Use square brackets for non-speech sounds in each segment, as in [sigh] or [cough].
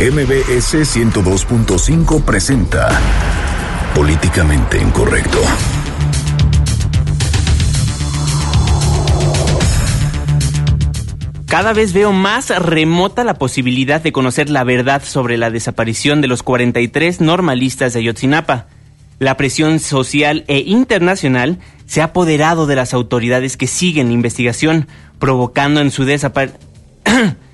MBS 102.5 presenta Políticamente Incorrecto. Cada vez veo más remota la posibilidad de conocer la verdad sobre la desaparición de los 43 normalistas de Ayotzinapa. La presión social e internacional se ha apoderado de las autoridades que siguen la investigación, provocando en su [clears throat]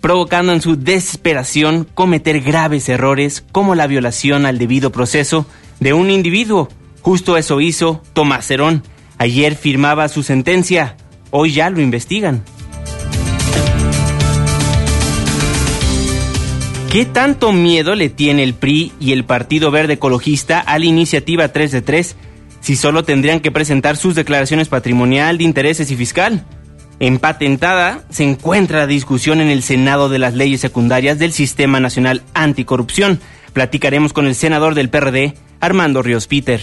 provocando en su desesperación cometer graves errores como la violación al debido proceso de un individuo. Justo eso hizo Tomás Herón. Ayer firmaba su sentencia, hoy ya lo investigan. ¿Qué tanto miedo le tiene el PRI y el Partido Verde Ecologista a la iniciativa 3 de 3 si solo tendrían que presentar sus declaraciones patrimonial, de intereses y fiscal? Empatentada se encuentra la discusión en el Senado de las leyes secundarias del Sistema Nacional Anticorrupción. Platicaremos con el senador del PRD, Armando Ríos Peter.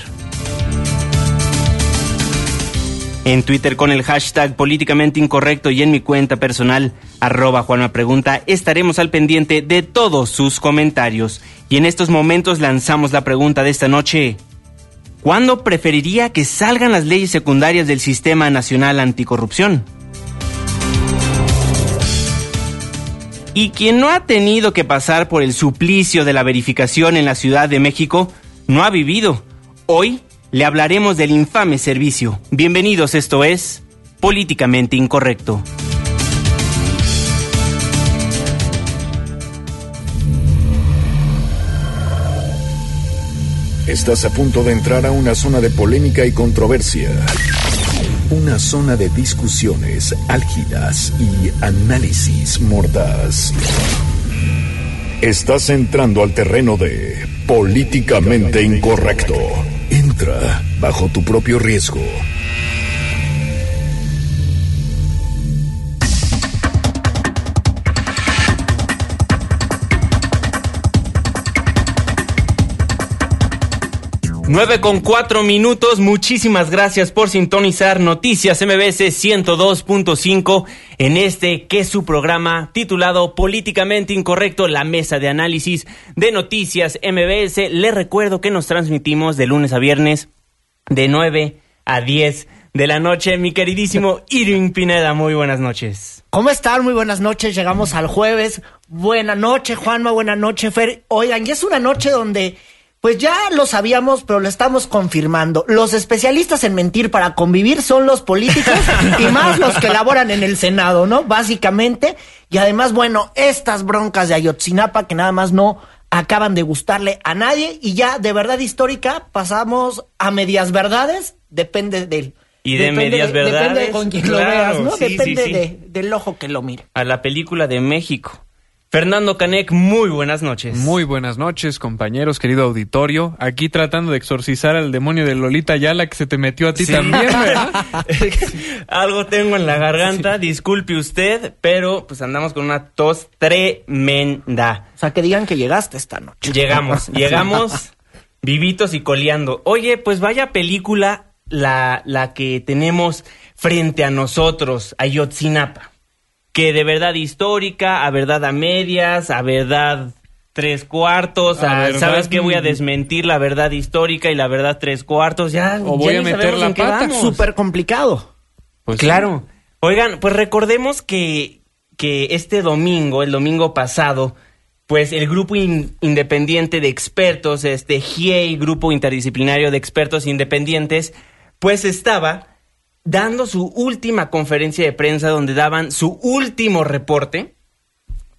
En Twitter con el hashtag políticamente incorrecto y en mi cuenta personal, arroba Juanma estaremos al pendiente de todos sus comentarios. Y en estos momentos lanzamos la pregunta de esta noche. ¿Cuándo preferiría que salgan las leyes secundarias del Sistema Nacional Anticorrupción? Y quien no ha tenido que pasar por el suplicio de la verificación en la Ciudad de México, no ha vivido. Hoy le hablaremos del infame servicio. Bienvenidos, esto es Políticamente Incorrecto. Estás a punto de entrar a una zona de polémica y controversia. Una zona de discusiones álgidas y análisis mordaz. Estás entrando al terreno de políticamente incorrecto. Entra bajo tu propio riesgo. 9 con 4 minutos. Muchísimas gracias por sintonizar Noticias MBS 102.5 en este que es su programa titulado Políticamente Incorrecto, la mesa de análisis de Noticias MBS. Les recuerdo que nos transmitimos de lunes a viernes de 9 a 10 de la noche. Mi queridísimo Irving Pineda, muy buenas noches. ¿Cómo están? Muy buenas noches. Llegamos al jueves. Buena noche, Juanma. Buena noche, Fer. Oigan, ya es una noche donde pues ya lo sabíamos, pero lo estamos confirmando. Los especialistas en mentir para convivir son los políticos y más los que laboran en el Senado, ¿no? Básicamente. Y además, bueno, estas broncas de Ayotzinapa que nada más no acaban de gustarle a nadie y ya de verdad histórica pasamos a medias verdades, depende del... Y de medias verdades. Depende de con quien lo veas, ¿no? depende del ojo que lo mire. A la película de México. Fernando Canek, muy buenas noches. Muy buenas noches, compañeros, querido auditorio. Aquí tratando de exorcizar al demonio de Lolita Yala que se te metió a ti también, ¿verdad? [laughs] Algo tengo en la garganta, disculpe usted, pero pues andamos con una tos tremenda. O sea, que digan que llegaste esta noche. Llegamos, [laughs] llegamos vivitos y coleando. Oye, pues vaya película la, la que tenemos frente a nosotros, Ayotzinapa que de verdad histórica, a verdad a medias, a verdad tres cuartos, a, ¿sabes qué? Voy a desmentir la verdad histórica y la verdad tres cuartos, ya. O voy a meter la pata. Súper complicado. Pues claro. Oigan, pues recordemos que, que este domingo, el domingo pasado, pues el grupo independiente de expertos, este GIEI, Grupo Interdisciplinario de Expertos Independientes, pues estaba dando su última conferencia de prensa donde daban su último reporte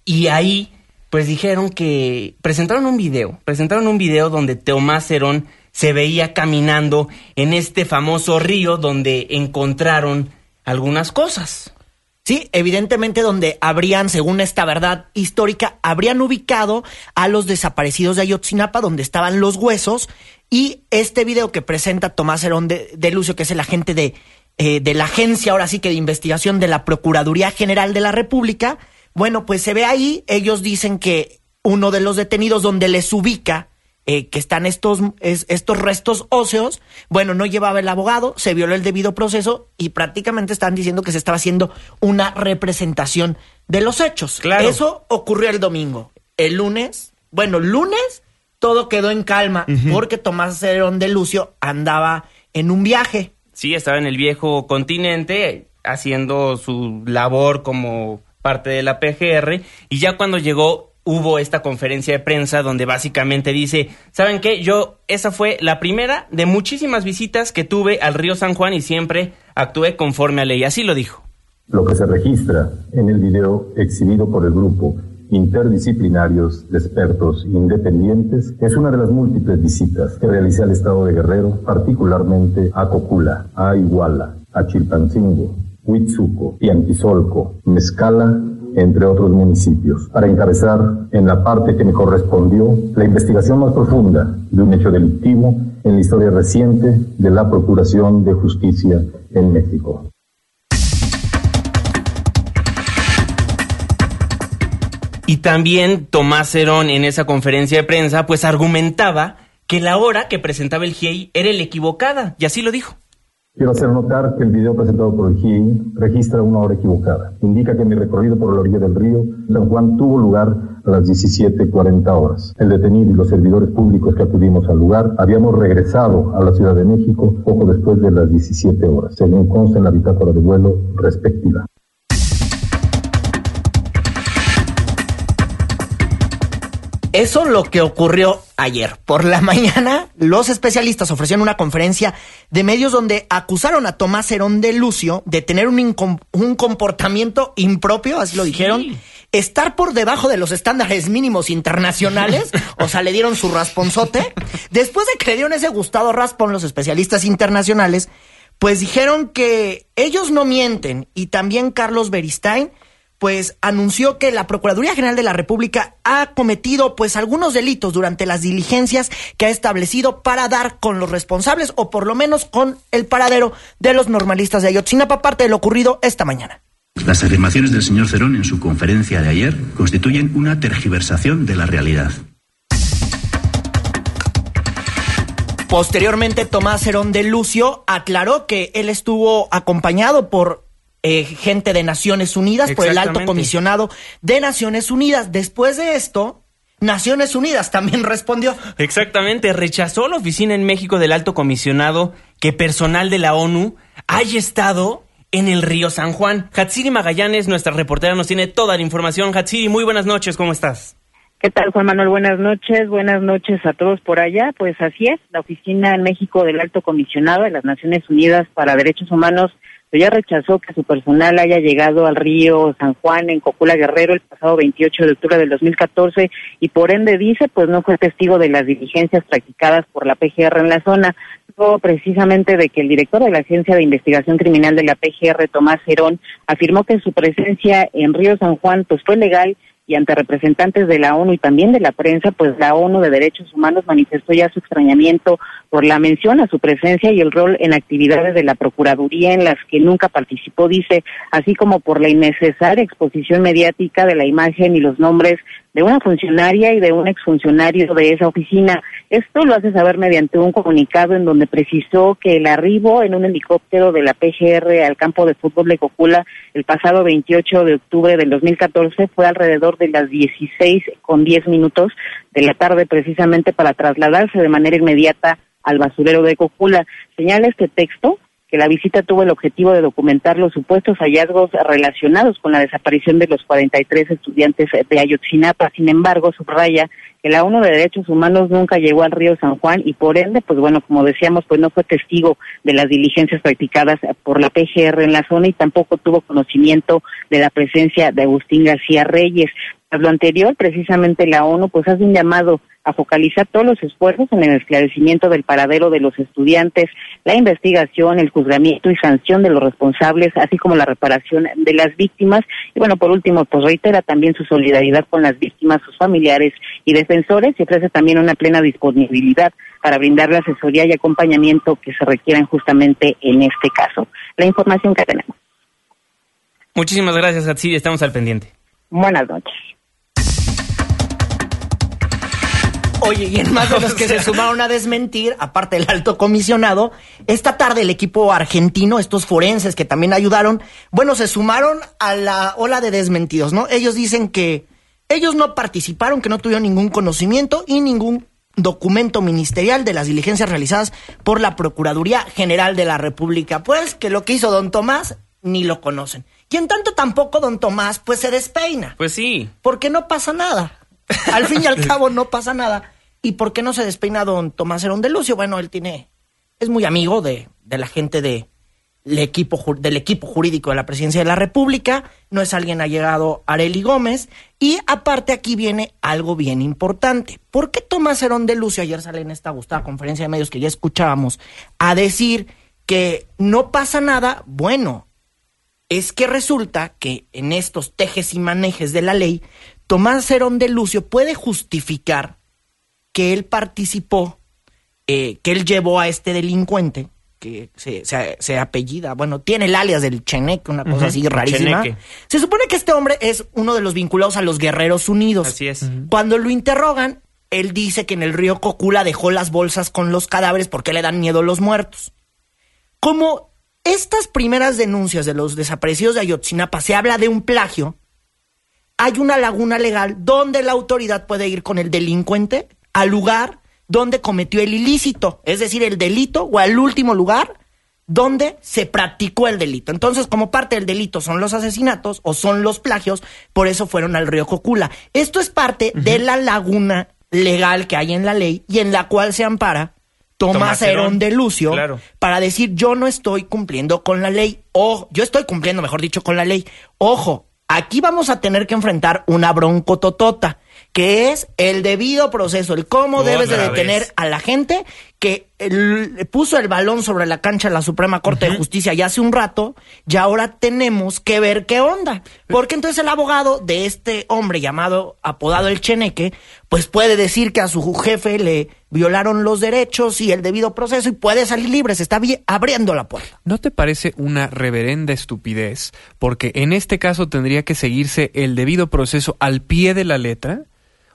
y ahí pues dijeron que presentaron un video, presentaron un video donde Tomás Herón se veía caminando en este famoso río donde encontraron algunas cosas. Sí, evidentemente donde habrían, según esta verdad histórica, habrían ubicado a los desaparecidos de Ayotzinapa, donde estaban los huesos, y este video que presenta Tomás Herón de, de Lucio, que es el agente de eh, de la agencia, ahora sí que de investigación de la Procuraduría General de la República, bueno, pues se ve ahí, ellos dicen que uno de los detenidos donde les ubica eh, que están estos, estos restos óseos, bueno, no llevaba el abogado, se violó el debido proceso y prácticamente están diciendo que se estaba haciendo una representación de los hechos. Claro. Eso ocurrió el domingo. el lunes, bueno, lunes todo quedó en calma porque Tomás Herón de Lucio andaba en un viaje. Sí, estaba en el viejo continente haciendo su labor como parte de la PGR y ya cuando llegó hubo esta conferencia de prensa donde básicamente dice, ¿saben qué? Yo, esa fue la primera de muchísimas visitas que tuve al río San Juan y siempre actué conforme a ley. Así lo dijo. Lo que se registra en el video exhibido por el grupo interdisciplinarios de expertos independientes es una de las múltiples visitas que realicé al estado de Guerrero, particularmente a Cocula, a Iguala, a Chilpancingo, Huitzuco, Antizolco, Mezcala, entre otros municipios, para encabezar en la parte que me correspondió la investigación más profunda de un hecho delictivo en la historia reciente de la Procuración de Justicia en México. Y también Tomás Herón en esa conferencia de prensa pues argumentaba que la hora que presentaba el GIEI era la equivocada, y así lo dijo. Quiero hacer notar que el video presentado por el GIEI registra una hora equivocada. Indica que mi recorrido por la orilla del río San Juan tuvo lugar a las 17.40 horas. El detenido y los servidores públicos que acudimos al lugar habíamos regresado a la Ciudad de México poco después de las 17 horas, según consta en la bitácora de vuelo respectiva. Eso lo que ocurrió ayer. Por la [laughs] mañana, los especialistas ofrecieron una conferencia de medios donde acusaron a Tomás Herón de Lucio de tener un, un comportamiento impropio, así lo dijeron, estar por debajo de los estándares mínimos internacionales, o sea, le dieron su rasponzote. Después de que le dieron ese gustado raspón los especialistas internacionales, pues dijeron que ellos no mienten y también Carlos Beristain pues anunció que la Procuraduría General de la República ha cometido pues algunos delitos durante las diligencias que ha establecido para dar con los responsables o por lo menos con el paradero de los normalistas de Ayotzinapa, parte de lo ocurrido esta mañana. Las afirmaciones del señor Cerón en su conferencia de ayer constituyen una tergiversación de la realidad. Posteriormente, Tomás Cerón de Lucio aclaró que él estuvo acompañado por eh, gente de Naciones Unidas, por el alto comisionado de Naciones Unidas. Después de esto, Naciones Unidas también [laughs] respondió. Exactamente, rechazó la oficina en México del alto comisionado que personal de la ONU haya estado en el río San Juan. Hatsiri Magallanes, nuestra reportera, nos tiene toda la información. Hatsiri, muy buenas noches, ¿cómo estás? ¿Qué tal, Juan Manuel? Buenas noches. Buenas noches a todos por allá. Pues así es, la oficina en México del Alto Comisionado de las Naciones Unidas para Derechos Humanos ya rechazó que su personal haya llegado al río San Juan en Cocula Guerrero el pasado 28 de octubre del 2014 y por ende dice pues no fue testigo de las diligencias practicadas por la PGR en la zona, precisamente de que el director de la Agencia de Investigación Criminal de la PGR, Tomás Herón, afirmó que su presencia en Río San Juan pues fue legal y ante representantes de la ONU y también de la prensa, pues la ONU de Derechos Humanos manifestó ya su extrañamiento por la mención a su presencia y el rol en actividades de la Procuraduría en las que nunca participó, dice, así como por la innecesaria exposición mediática de la imagen y los nombres de una funcionaria y de un exfuncionario de esa oficina. Esto lo hace saber mediante un comunicado en donde precisó que el arribo en un helicóptero de la PGR al campo de fútbol de Cocula el pasado 28 de octubre del 2014 fue alrededor de las 16 con 10 minutos de la tarde precisamente para trasladarse de manera inmediata al basurero de Cocula. Señala este texto que la visita tuvo el objetivo de documentar los supuestos hallazgos relacionados con la desaparición de los 43 estudiantes de Ayotzinapa. Sin embargo, subraya que la ONU de Derechos Humanos nunca llegó al río San Juan y por ende, pues bueno, como decíamos, pues no fue testigo de las diligencias practicadas por la PGR en la zona y tampoco tuvo conocimiento de la presencia de Agustín García Reyes. Lo anterior, precisamente la ONU pues hace un llamado a focalizar todos los esfuerzos en el esclarecimiento del paradero de los estudiantes, la investigación, el juzgamiento y sanción de los responsables, así como la reparación de las víctimas. Y bueno, por último, pues reitera también su solidaridad con las víctimas, sus familiares y defensores y ofrece también una plena disponibilidad para brindar la asesoría y acompañamiento que se requieran justamente en este caso. La información que tenemos. Muchísimas gracias, Atsiri. Estamos al pendiente. Buenas noches. Oye, y en más de [laughs] los que se sumaron a desmentir, aparte del alto comisionado, esta tarde el equipo argentino, estos forenses que también ayudaron, bueno, se sumaron a la ola de desmentidos, ¿no? Ellos dicen que ellos no participaron, que no tuvieron ningún conocimiento y ningún documento ministerial de las diligencias realizadas por la Procuraduría General de la República. Pues que lo que hizo don Tomás ni lo conocen. Y en tanto tampoco don Tomás pues se despeina. Pues sí. Porque no pasa nada. Al fin y al [laughs] cabo no pasa nada. ¿Y por qué no se despeina don Tomás Herón de Lucio? Bueno, él tiene, es muy amigo de, de la gente de, el equipo, del equipo jurídico de la presidencia de la República, no es alguien allegado a Areli Gómez, y aparte aquí viene algo bien importante. ¿Por qué Tomás Herón de Lucio, ayer sale en esta gustada conferencia de medios que ya escuchábamos, a decir que no pasa nada? Bueno, es que resulta que en estos tejes y manejes de la ley, Tomás Herón de Lucio puede justificar que él participó, eh, que él llevó a este delincuente, que se, se- se apellida, bueno, tiene el alias del Cheneque, una cosa así rarísima. Cheneque. Se supone que este hombre es uno de los vinculados a los Guerreros Unidos. Así es. Cuando lo interrogan, él dice que en el río Cocula dejó las bolsas con los cadáveres porque le dan miedo los muertos. Como estas primeras denuncias de los desaparecidos de Ayotzinapa se habla de un plagio, hay una laguna legal donde la autoridad puede ir con el delincuente al lugar donde cometió el ilícito, es decir, el delito o al último lugar donde se practicó el delito. Entonces, como parte del delito son los asesinatos o son los plagios, por eso fueron al río Cocula. Esto es parte de la laguna legal que hay en la ley y en la cual se ampara Tomás, Herón Herón, de Lucio claro. para decir yo no estoy cumpliendo con la ley o yo estoy cumpliendo, mejor dicho, con la ley. Ojo, aquí vamos a tener que enfrentar una broncototota, que es el debido proceso, el cómo debes de detener vez. a la gente que el- puso el balón sobre la cancha de la Suprema Corte de Justicia ya hace un rato y ahora tenemos que ver qué onda. Porque entonces el abogado de este hombre llamado, apodado el Cheneque, pues puede decir que a su jefe le violaron los derechos y el debido proceso y puede salir libre, se está abriendo la puerta. ¿No te parece una reverenda estupidez? Porque en este caso tendría que seguirse el debido proceso al pie de la letra.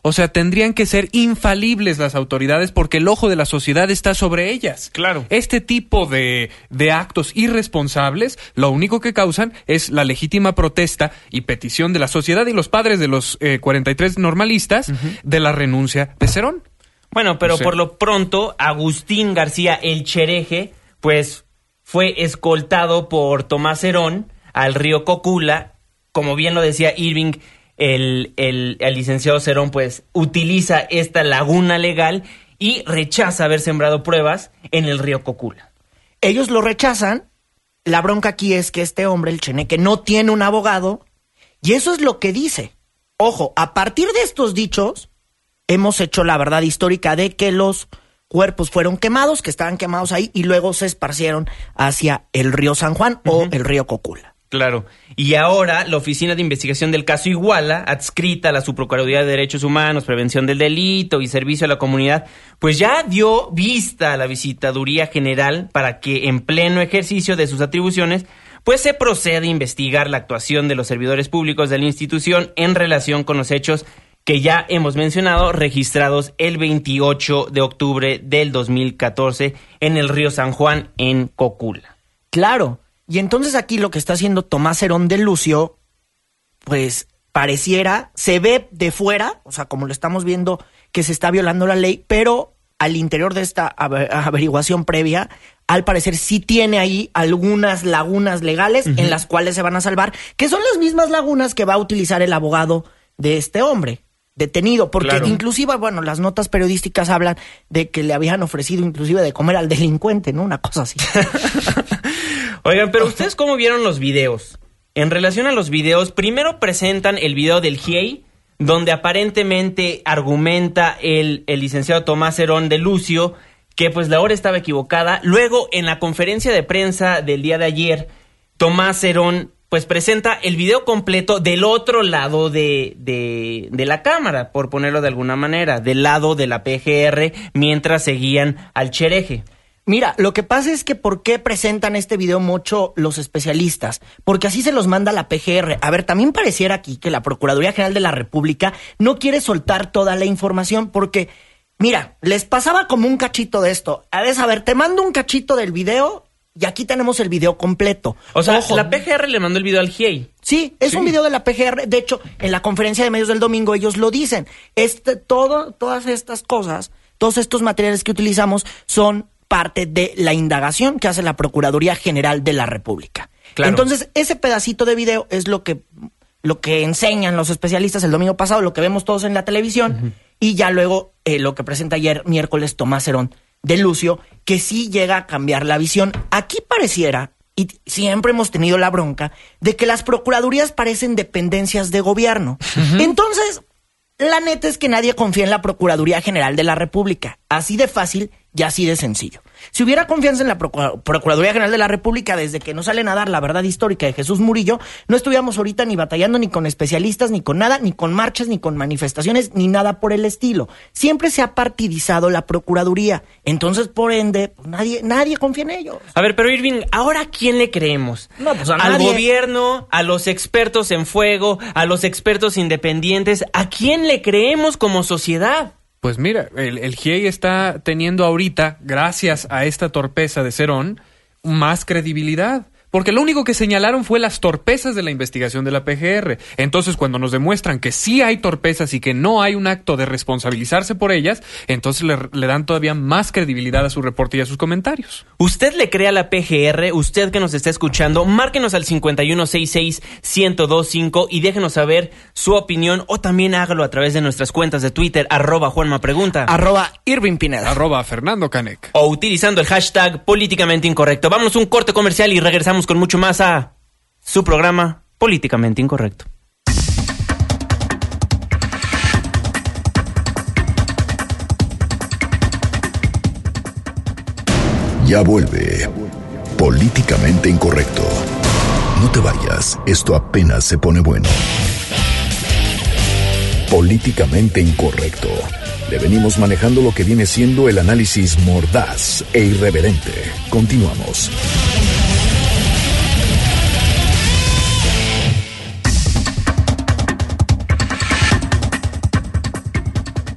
O sea, tendrían que ser infalibles las autoridades porque el ojo de la sociedad está sobre ellas. Claro. Este tipo de, de actos irresponsables lo único que causan es la legítima protesta y petición de la sociedad y los padres de los eh, 43 normalistas de la renuncia de Cerón. Bueno, pero O sea- por lo pronto, Agustín García el Chereje, pues fue escoltado por Tomás Herón al río Cocula. Como bien lo decía Irving, el, el- el licenciado Cerón, pues utiliza esta laguna legal y rechaza haber sembrado pruebas en el río Cocula. Ellos lo rechazan. La bronca aquí es que este hombre, el Cheneque, no tiene un abogado. Y eso es lo que dice. Ojo, a partir de estos dichos, hemos hecho la verdad histórica de que los cuerpos fueron quemados, que estaban quemados ahí, y luego se esparcieron hacia el río San Juan o el río Cocula. Claro. Y ahora la Oficina de Investigación del Caso Iguala, adscrita a la Subprocuraduría de Derechos Humanos, Prevención del Delito y Servicio a la Comunidad, pues ya dio vista a la Visitaduría General para que en pleno ejercicio de sus atribuciones, pues se proceda a investigar la actuación de los servidores públicos de la institución en relación con los hechos que ya hemos mencionado, registrados el 28 de octubre del 2014 en el río San Juan, en Cocula. Claro. Y entonces aquí lo que está haciendo Tomás Herón de Lucio, pues pareciera, se ve de fuera, o sea, como lo estamos viendo, que se está violando la ley, pero al interior de esta ave- averiguación previa, al parecer sí tiene ahí algunas lagunas legales en las cuales se van a salvar, que son las mismas lagunas que va a utilizar el abogado de este hombre detenido, porque Claro. inclusive, bueno, las notas periodísticas hablan de que le habían ofrecido inclusive de comer al delincuente, ¿no? Una cosa así. [laughs] Oigan, pero ustedes cómo vieron los videos? En relación a los videos, primero presentan el video del GIEI, donde aparentemente argumenta el, el licenciado Tomás Herón de Lucio que pues la hora estaba equivocada. Luego, en la conferencia de prensa del día de ayer, Tomás Herón pues presenta el video completo del otro lado de, de, de la cámara, por ponerlo de alguna manera, del lado de la PGR, mientras seguían al Chereje. Mira, lo que pasa es que ¿por qué presentan este video mucho los especialistas? Porque así se los manda la PGR. A ver, también pareciera aquí que la Procuraduría General de la República no quiere soltar toda la información porque, mira, les pasaba como un cachito de esto. A ver, a ver, te mando un cachito del video Y aquí tenemos el video completo. O sea, Ojo, la PGR le mandó el video al GIEI. Sí, es un video de la PGR. De hecho, en la conferencia de medios del domingo ellos lo dicen. Este, todo, todas estas cosas, todos estos materiales que utilizamos son parte de la indagación que hace la Procuraduría General de la República. Claro. Entonces, ese pedacito de video es lo que, lo que enseñan los especialistas el domingo pasado, lo que vemos todos en la televisión, y ya luego eh, lo que presenta ayer miércoles Tomás Herón de Lucio, que sí llega a cambiar la visión. Aquí pareciera, y siempre hemos tenido la bronca, de que las procuradurías parecen dependencias de gobierno. Entonces, la neta es que nadie confía en la Procuraduría General de la República. Así de fácil y así de sencillo. Si hubiera confianza en la Procura- Procuraduría General de la República desde que nos salen a dar la verdad histórica de Jesús Murillo, no estuviéramos ahorita ni batallando ni con especialistas, ni con nada, ni con marchas, ni con manifestaciones, ni nada por el estilo. Siempre se ha partidizado la Procuraduría. Entonces, por ende, pues, nadie, nadie confía en ellos. A ver, pero Irving, ¿ahora a quién le creemos? No, pues, a Al nadie. gobierno, a los expertos en fuego, a los expertos independientes. ¿A quién le creemos como sociedad? Pues mira, el, el GIEI está teniendo ahorita, gracias a esta torpeza de Cerón, más credibilidad. Porque lo único que señalaron fue las torpezas de la investigación de la PGR. Entonces, cuando nos demuestran que sí hay torpezas y que no hay un acto de responsabilizarse por ellas, entonces le, le dan todavía más credibilidad a su reporte y a sus comentarios. ¿Usted le cree a la PGR? Usted que nos está escuchando, márquenos al 5166-1025 y déjenos saber su opinión o también hágalo a través de nuestras cuentas de Twitter, arroba Juanma Pregunta. Arroba Irving Pineda. Arroba Fernando Canek. o utilizando el hashtag políticamente incorrecto. Vamos a un corte comercial y regresamos con mucho más a su programa Políticamente Incorrecto. Ya vuelve. Políticamente incorrecto. No te vayas, esto apenas se pone bueno. Políticamente incorrecto. Le venimos manejando lo que viene siendo el análisis mordaz e irreverente. Continuamos.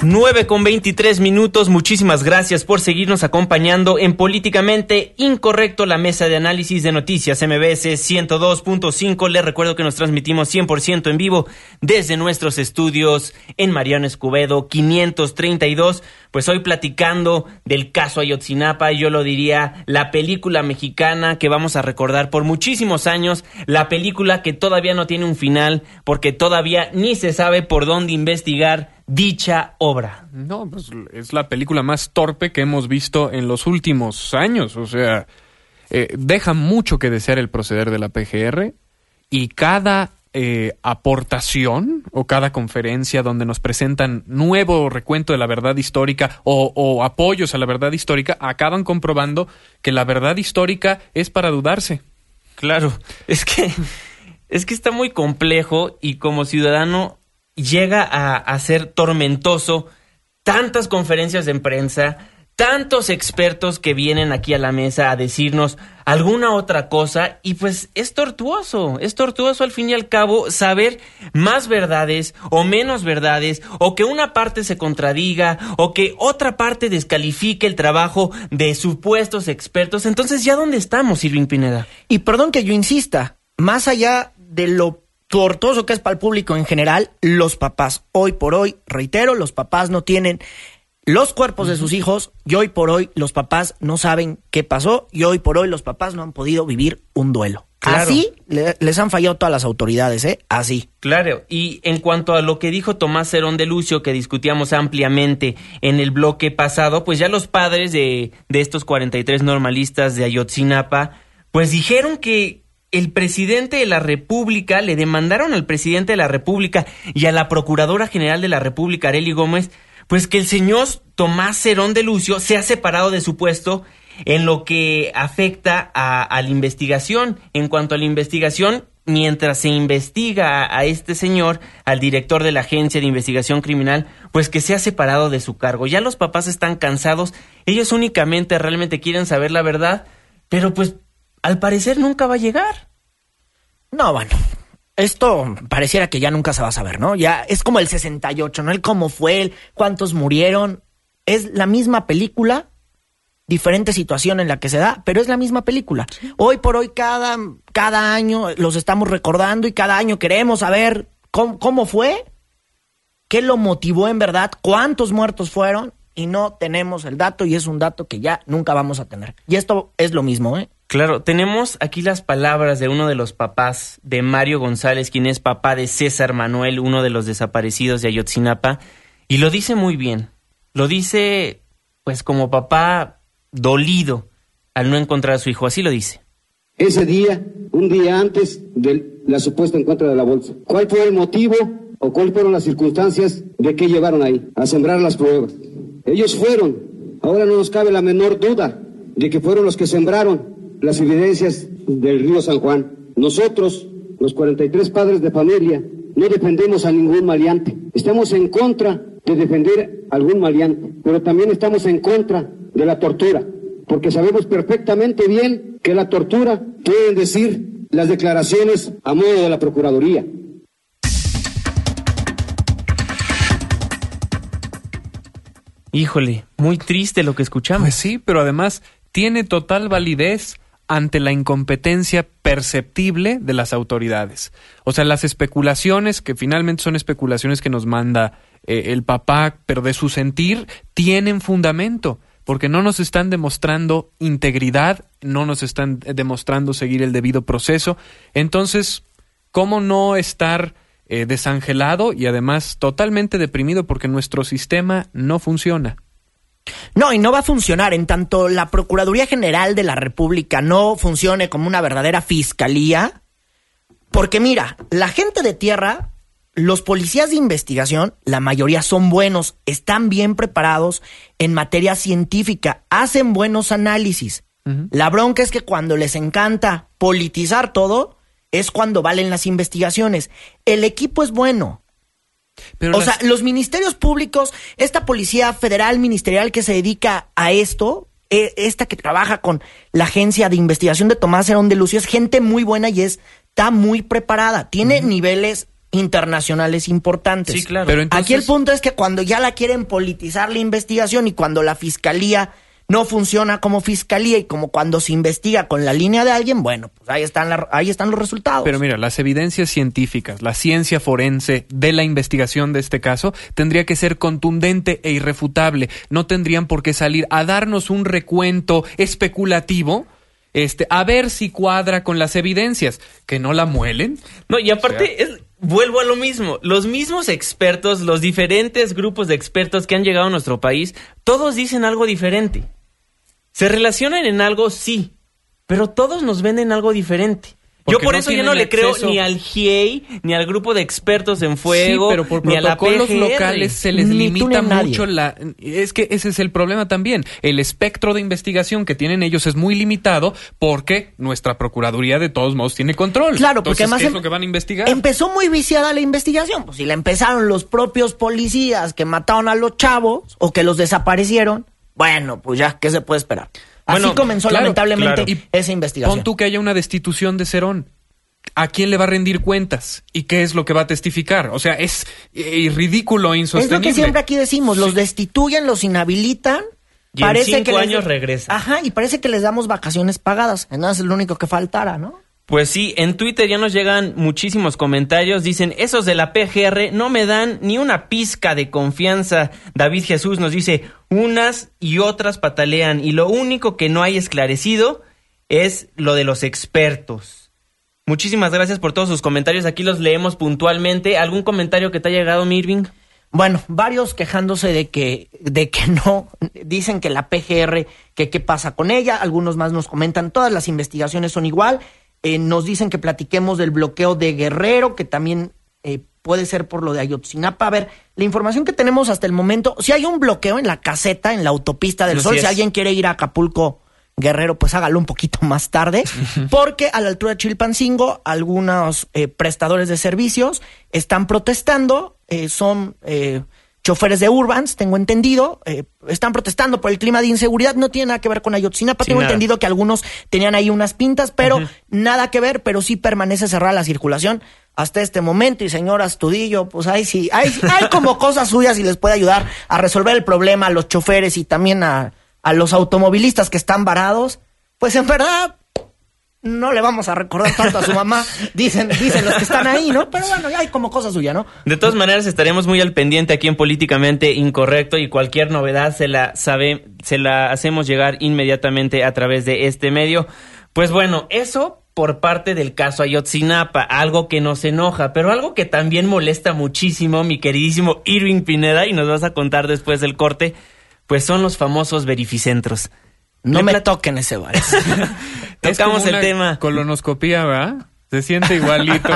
9 con 23 minutos. Muchísimas gracias por seguirnos acompañando en Políticamente Incorrecto, la mesa de análisis de noticias MBS 102.5. Les recuerdo que nos transmitimos 100% en vivo desde nuestros estudios en Mariano Escobedo 532. Pues hoy platicando del caso Ayotzinapa, yo lo diría la película mexicana que vamos a recordar por muchísimos años, la película que todavía no tiene un final porque todavía ni se sabe por dónde investigar dicha obra. No, pues es la película más torpe que hemos visto en los últimos años. O sea, eh, deja mucho que desear el proceder de la PGR y cada eh, aportación o cada conferencia donde nos presentan nuevo recuento de la verdad histórica o, o apoyos a la verdad histórica acaban comprobando que la verdad histórica es para dudarse. Claro, es que es que está muy complejo y como ciudadano llega a, ser tormentoso tantas conferencias de prensa, tantos expertos que vienen aquí a la mesa a decirnos alguna otra cosa y pues es tortuoso, es tortuoso al fin y al cabo saber más verdades o menos verdades o que una parte se contradiga o que otra parte descalifique el trabajo de supuestos expertos. Entonces, ¿ya dónde estamos, Irving Pineda? Y perdón que yo insista, más allá de lo tortuoso que es para el público en general, los papás, hoy por hoy, reitero, los papás no tienen los cuerpos de sus hijos y hoy por hoy los papás no saben qué pasó y hoy por hoy los papás no han podido vivir un duelo. Claro. Así le- les han fallado todas las autoridades, ¿eh? Así. Claro, y en cuanto a lo que dijo Tomás Cerón de Lucio, que discutíamos ampliamente en el bloque pasado, pues ya los padres de, de estos 43 normalistas de Ayotzinapa, pues dijeron que el presidente de la República, le demandaron al presidente de la República y a la Procuradora General de la República, Arely Gómez, pues que el señor Tomás Cerón de Lucio se ha separado de su puesto en lo que afecta a, a la investigación. En cuanto a la investigación, mientras se investiga a, a este señor, al director de la Agencia de Investigación Criminal, pues que se ha separado de su cargo. Ya los papás están cansados, ellos únicamente realmente quieren saber la verdad, pero pues al parecer nunca va a llegar. No, bueno. Esto pareciera que ya nunca se va a saber, ¿no? Ya es como el 68, ¿no? El cómo fue, el cuántos murieron. Es la misma película diferente situación en la que se da, pero es la misma película. Hoy por hoy, cada, cada año los estamos recordando y cada año queremos saber cómo, cómo fue, qué lo motivó en verdad, cuántos muertos fueron y no tenemos el dato y es un dato que ya nunca vamos a tener. Y esto es lo mismo, ¿eh? Claro, tenemos aquí las palabras de uno de los papás de Mario González, quien es papá de César Manuel, uno de los desaparecidos de Ayotzinapa, y lo dice muy bien. Lo dice, pues, como papá dolido al no encontrar a su hijo. Así lo dice. Ese día, un día antes de la supuesta encuentro de la bolsa. ¿Cuál fue el motivo o cuáles fueron las circunstancias de que llevaron ahí? A sembrar las pruebas. Ellos fueron. Ahora no nos cabe la menor duda de que fueron los que sembraron las evidencias del río San Juan. Nosotros, los 43 padres de familia, no defendemos a ningún maleante. Estamos en contra de defender a algún maleante, pero también estamos en contra de la tortura, porque sabemos perfectamente bien que la tortura pueden decir las declaraciones a modo de la Procuraduría. Híjole, muy triste lo que escuchamos. Pues sí, pero además tiene total validez ante la incompetencia perceptible de las autoridades. O sea, las especulaciones, que finalmente son especulaciones que nos manda eh, el papá, pero de su sentir, tienen fundamento, porque no nos están demostrando integridad, no nos están demostrando seguir el debido proceso. Entonces, ¿cómo no estar eh, desangelado y además totalmente deprimido porque nuestro sistema no funciona? No, y no va a funcionar en tanto la Procuraduría General de la República no funcione como una verdadera fiscalía. Porque mira, la gente de tierra, los policías de investigación, la mayoría son buenos, están bien preparados en materia científica, hacen buenos análisis. La bronca es que cuando les encanta politizar todo, es cuando valen las investigaciones. El equipo es bueno, o sea, los ministerios públicos, esta policía federal ministerial que se dedica a esto, e, esta que trabaja con la agencia de investigación de Tomás Herón de Lucio, es gente muy buena y está muy preparada. Tiene niveles internacionales importantes. Sí, claro. Pero Aquí el punto es que cuando ya la quieren politizar la investigación y cuando la fiscalía no funciona como fiscalía y como cuando se investiga con la línea de alguien, bueno, pues ahí están, ahí están los resultados. Pero mira, las evidencias científicas, la ciencia forense de la investigación de este caso tendría que ser contundente e irrefutable. No tendrían por qué salir a darnos un recuento especulativo. Este, a ver si cuadra con las evidencias, que no la muelen. No, y aparte es, vuelvo a lo mismo. Los mismos expertos, los diferentes grupos de expertos que han llegado a nuestro país, todos dicen algo diferente. Se relacionan en algo, sí, pero todos nos venden algo diferente. Yo por eso ya no le creo ni al GIEI, ni al grupo de expertos en fuego, pero por ni a la protocolos locales se les limita mucho la... Es que ese es el problema también. El espectro de investigación que tienen ellos es muy limitado porque nuestra Procuraduría de todos modos tiene control. Claro, porque además... ¿qué es em- lo que van a investigar? Empezó muy viciada la investigación. Pues si la empezaron los propios policías que mataron a los chavos o que los desaparecieron, bueno, pues ya, ¿qué se puede esperar? Así Bueno, comenzó claro, lamentablemente claro. esa investigación. Pon tú que haya una destitución de Cerón. ¿A quién le va a rendir cuentas? ¿Y qué es lo que va a testificar? O sea, es eh, ridículo e es lo insostenible. que siempre aquí decimos, los destituyen, los inhabilitan. Y en parece cinco que les- años regresa. Ajá, y parece que les damos vacaciones pagadas. Entonces es lo único que faltara, ¿no? Pues sí, en Twitter ya nos llegan muchísimos comentarios. Dicen, esos de la PGR no me dan ni una pizca de confianza. David Jesús nos dice, unas y otras patalean y lo único que no hay esclarecido es lo de los expertos. Muchísimas gracias por todos sus comentarios. Aquí los leemos puntualmente. ¿Algún comentario que te haya llegado, Mirving? Bueno, varios quejándose de que, de que no, dicen que la PGR, que qué pasa con ella, algunos más nos comentan, todas las investigaciones son igual, Eh, nos dicen que platiquemos del bloqueo de Guerrero, que también eh, puede ser por lo de Ayotzinapa. A ver, la información que tenemos hasta el momento, si hay un bloqueo en la caseta, en la autopista del Así Sol, es. si alguien quiere ir a Acapulco Guerrero, pues hágalo un poquito más tarde, porque a la altura de Chilpancingo, algunos eh, prestadores de servicios están protestando, eh, son eh, choferes de Urbans, tengo entendido, eh, están protestando por el clima de inseguridad, no tiene nada que ver con Ayotzinapa, Sí, tengo nada. entendido que algunos tenían ahí unas pintas, pero nada que ver, pero sí permanece cerrada la circulación hasta este momento, y señor Astudillo, pues ahí sí, hay, hay como [laughs] cosas suyas y les puede ayudar a resolver el problema a los choferes y también a a los automovilistas que están varados, pues en verdad no le vamos a recordar tanto a su mamá, dicen, dicen los que están ahí, ¿no? Pero bueno, ya hay como cosa suya, ¿no? De todas maneras, estaremos muy al pendiente aquí en Políticamente Incorrecto y cualquier novedad se la sabe, se la hacemos llegar inmediatamente a través de este medio. Pues bueno, eso por parte del caso Ayotzinapa, algo que nos enoja, pero algo que también molesta muchísimo, mi queridísimo Irving Pineda, y nos vas a contar después del corte, pues son los famosos verificentros. No me toquen ese vals. [laughs] Tocamos el tema. Colonoscopía, ¿verdad? Se siente igualito.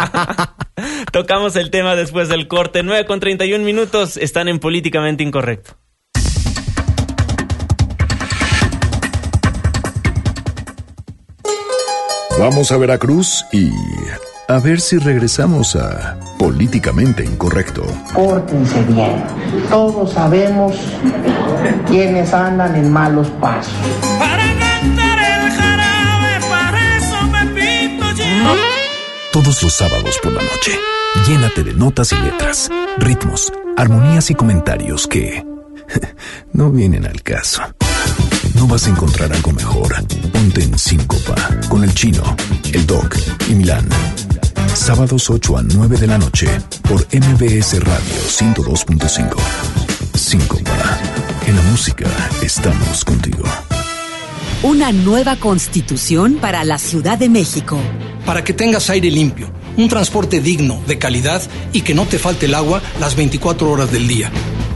[laughs] Tocamos el tema después del corte. 9 con 31 minutos. Están en Políticamente Incorrecto. Vamos a Veracruz y a ver si regresamos a Políticamente Incorrecto. Pórtense bien. Todos sabemos quiénes andan en malos pasos. Para cantar el jarabe, para eso Pepito llegó. Todos los sábados por la noche, llénate de notas y letras, ritmos, armonías y comentarios que [laughs] no vienen al caso. No vas a encontrar algo mejor. Ponte en síncopa con el chino, el doc y Milán. Sábados 8 a 9 de la noche por MBS Radio 102.5. Síncopa. En la música estamos contigo. Una nueva constitución para la Ciudad de México. Para que tengas aire limpio, un transporte digno, de calidad y que no te falte el agua las 24 horas del día.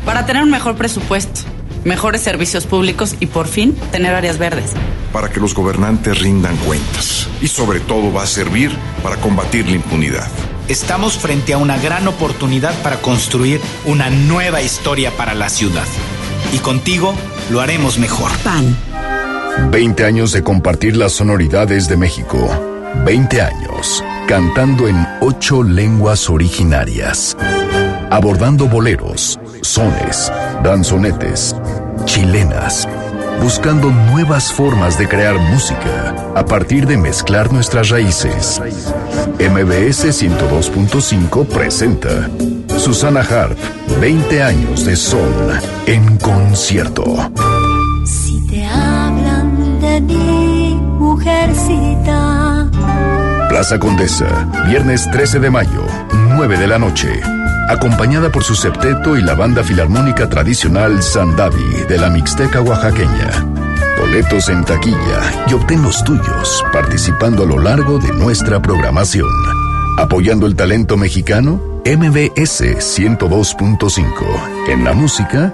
Para tener un mejor presupuesto, mejores servicios públicos y por fin tener áreas verdes. Para que los gobernantes rindan cuentas. Y sobre todo va a servir para combatir la impunidad. Estamos frente a una gran oportunidad para construir una nueva historia para la ciudad. Y contigo lo haremos mejor. PAN. 20 años de compartir las sonoridades de México. 20 años cantando en ocho lenguas originarias. Abordando boleros, sones, danzonetes, chilenas. Buscando nuevas formas de crear música a partir de mezclar nuestras raíces. MBS 102.5 presenta Susana Hart, 20 años de son en concierto. Si te hablan de mí, mujercita. Plaza Condesa, viernes 13 de mayo, 9 de la noche. Acompañada por su septeto y la banda filarmónica tradicional Sandavi de la Mixteca oaxaqueña. Boletos en taquilla y obtén los tuyos participando a lo largo de nuestra programación. Apoyando el talento mexicano, MBS 102.5. En la música,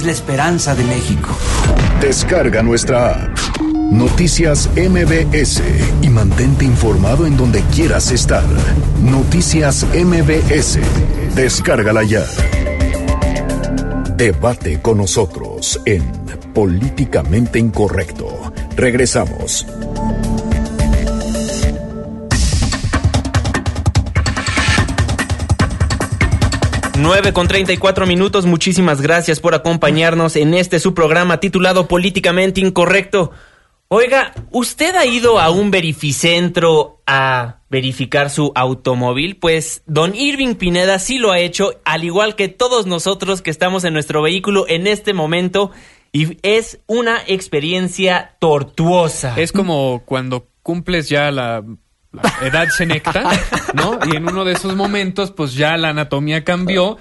la esperanza de México. Descarga nuestra app. Noticias MBS y mantente informado en donde quieras estar. Noticias MBS. Descárgala ya. Debate con nosotros en Políticamente Incorrecto. Regresamos. 9 con 34 minutos. Muchísimas gracias por acompañarnos en este su programa titulado Políticamente Incorrecto. Oiga, ¿usted ha ido a un verificentro a verificar su automóvil? Pues don Irving Pineda sí lo ha hecho, al igual que todos nosotros que estamos en nuestro vehículo en este momento. Y es una experiencia tortuosa. Es como cuando cumples ya la la edad senecta, ¿no? Y en uno de esos momentos, pues ya la anatomía cambió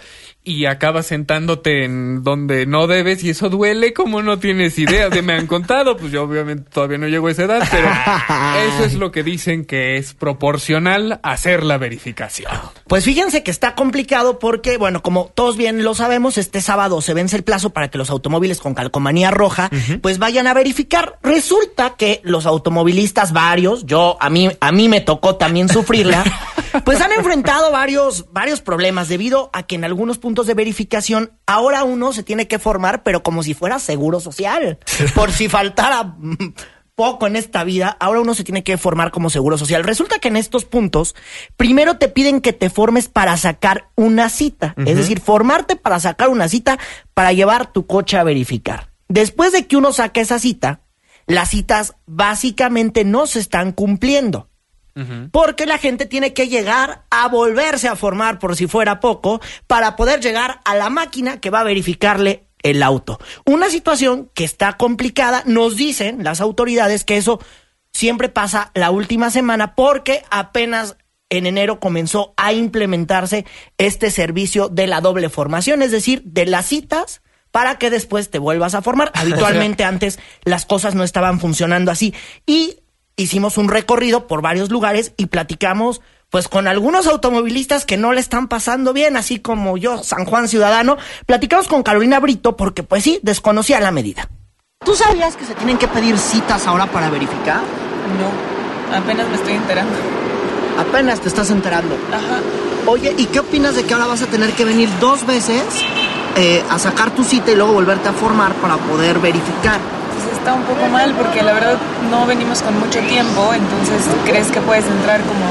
y acabas sentándote en donde no debes y eso duele como no tienes idea. De me han contado, pues yo obviamente todavía no llego a esa edad, pero [laughs] eso es lo que dicen que es proporcional hacer la verificación. Pues fíjense que está complicado porque, bueno, como todos bien lo sabemos, este sábado se vence el plazo para que los automóviles con calcomanía roja, pues vayan a verificar. Resulta que los automovilistas varios, yo a mí a mí me tocó también sufrirla, [laughs] pues han enfrentado varios varios problemas debido a que en algunos puntos de verificación ahora uno se tiene que formar, pero como si fuera seguro social, por si faltara poco en esta vida, ahora uno se tiene que formar como seguro social. Resulta que en estos puntos, primero te piden que te formes para sacar una cita, es decir, formarte para sacar una cita para llevar tu coche a verificar. Después de que uno saque esa cita, las citas básicamente no se están cumpliendo. Porque la gente tiene que llegar a volverse a formar por si fuera poco para poder llegar a la máquina que va a verificarle el auto. Una situación que está complicada, nos dicen las autoridades que eso siempre pasa la última semana porque apenas en enero comenzó a implementarse este servicio de la doble formación, es decir, de las citas para que después te vuelvas a formar. [laughs] Habitualmente antes las cosas no estaban funcionando así y hicimos un recorrido por varios lugares y platicamos pues con algunos automovilistas que no le están pasando bien, así como yo, San Juan Ciudadano, platicamos con Carolina Brito porque pues sí, desconocía la medida. ¿Tú sabías que se tienen que pedir citas ahora para verificar? No, apenas me estoy enterando. Apenas te estás enterando. Ajá. Oye, ¿y qué opinas de que ahora vas a tener que venir dos veces eh, a sacar tu cita y luego volverte a formar para poder verificar? Está un poco mal porque la verdad no venimos con mucho tiempo, entonces crees que puedes entrar como,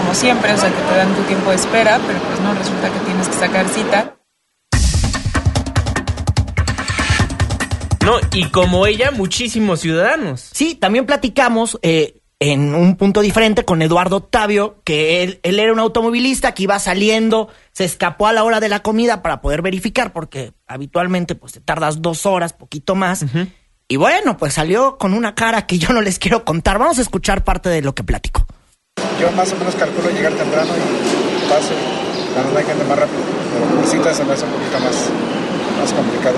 como siempre, o sea que te dan tu tiempo de espera, pero pues no, resulta que tienes que sacar cita. No, y como ella, muchísimos ciudadanos. Sí, también platicamos eh, en un punto diferente con Eduardo Octavio, que él, él era un automovilista que iba saliendo, se escapó a la hora de la comida para poder verificar, porque habitualmente pues te tardas dos horas, poquito más. Y bueno, pues salió con una cara que yo no les quiero contar. Vamos a escuchar parte de lo que platico. Yo más o menos calculo llegar temprano y paso cuando no hay gente más rápido. Pero cita se me hace un poquito más, más complicado.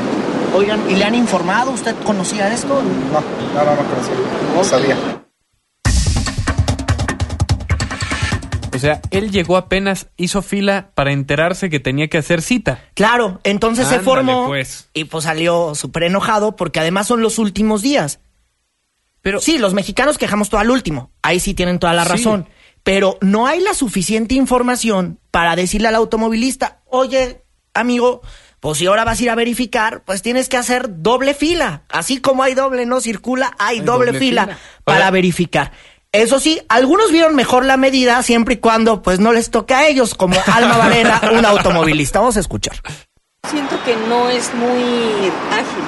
Oigan, ¿y le han informado? ¿Usted conocía esto? No, no, no, no conocía. No sabía. O sea, él llegó apenas, hizo fila para enterarse que tenía que hacer cita. Claro, entonces se formó pues. y pues salió súper enojado porque además son los últimos días. Pero sí, los mexicanos quejamos todo al último. Ahí sí tienen toda la Sí. razón. Pero no hay la suficiente información para decirle al automovilista, oye, amigo, pues si ahora vas a ir a verificar, pues tienes que hacer doble fila. Así como hay doble no circula, hay, doble, doble fila, fila. para verificar. Eso sí, algunos vieron mejor la medida siempre y cuando pues no les toque a ellos, como Alma Varela, [laughs] un automovilista. Vamos a escuchar. Siento que no es muy ágil,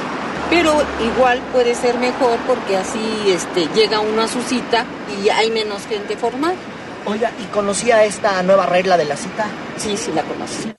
pero igual puede ser mejor porque así este, llega uno a su cita y hay menos gente formal. Oiga, ¿y conocía esta nueva regla de la cita? Sí, sí la conocí.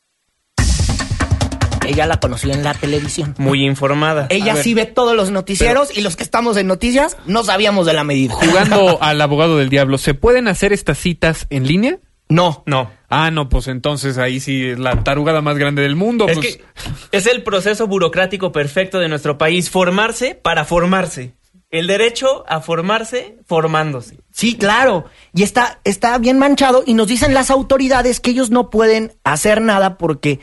Ella la conoció en la televisión. Muy informada. Ella A ver. sí ve todos los noticieros y los que estamos en noticias no sabíamos de la medida. Jugando [laughs] al abogado del diablo, ¿se pueden hacer estas citas en línea? No. No. Ah, no, pues entonces ahí sí es la tarugada más grande del mundo. Es pues. que es el proceso burocrático perfecto de nuestro país, formarse para formarse. El derecho a formarse formándose. Sí, claro. Y está, está bien manchado y nos dicen las autoridades que ellos no pueden hacer nada porque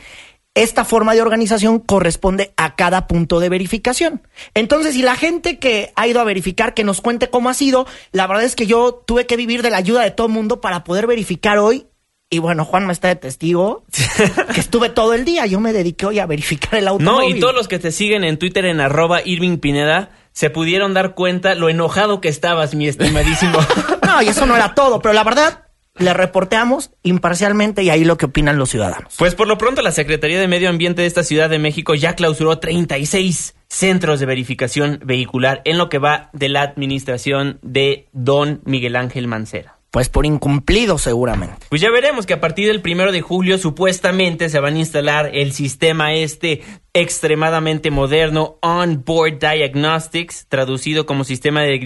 esta forma de organización corresponde a cada punto de verificación. Entonces, si la gente que ha ido a verificar, que nos cuente cómo ha sido, la verdad es que yo tuve que vivir de la ayuda de todo el mundo para poder verificar hoy. Y bueno, Juan me está de testigo [laughs] que estuve todo el día. Yo me dediqué hoy a verificar el No, automóvil. y todos los que te siguen en Twitter en arroba Irving Pineda se pudieron dar cuenta lo enojado que estabas, mi estimadísimo. [laughs] No, y eso no era todo, pero la verdad, le reporteamos imparcialmente y ahí lo que opinan los ciudadanos. Pues por lo pronto la Secretaría de Medio Ambiente de esta Ciudad de México ya clausuró 36 centros de verificación vehicular en lo que va de la administración de don Miguel Ángel Mancera. Pues por incumplido seguramente. Pues ya veremos que a partir del primero de julio supuestamente se van a instalar el sistema este extremadamente moderno On-Board Diagnostics, traducido como sistema de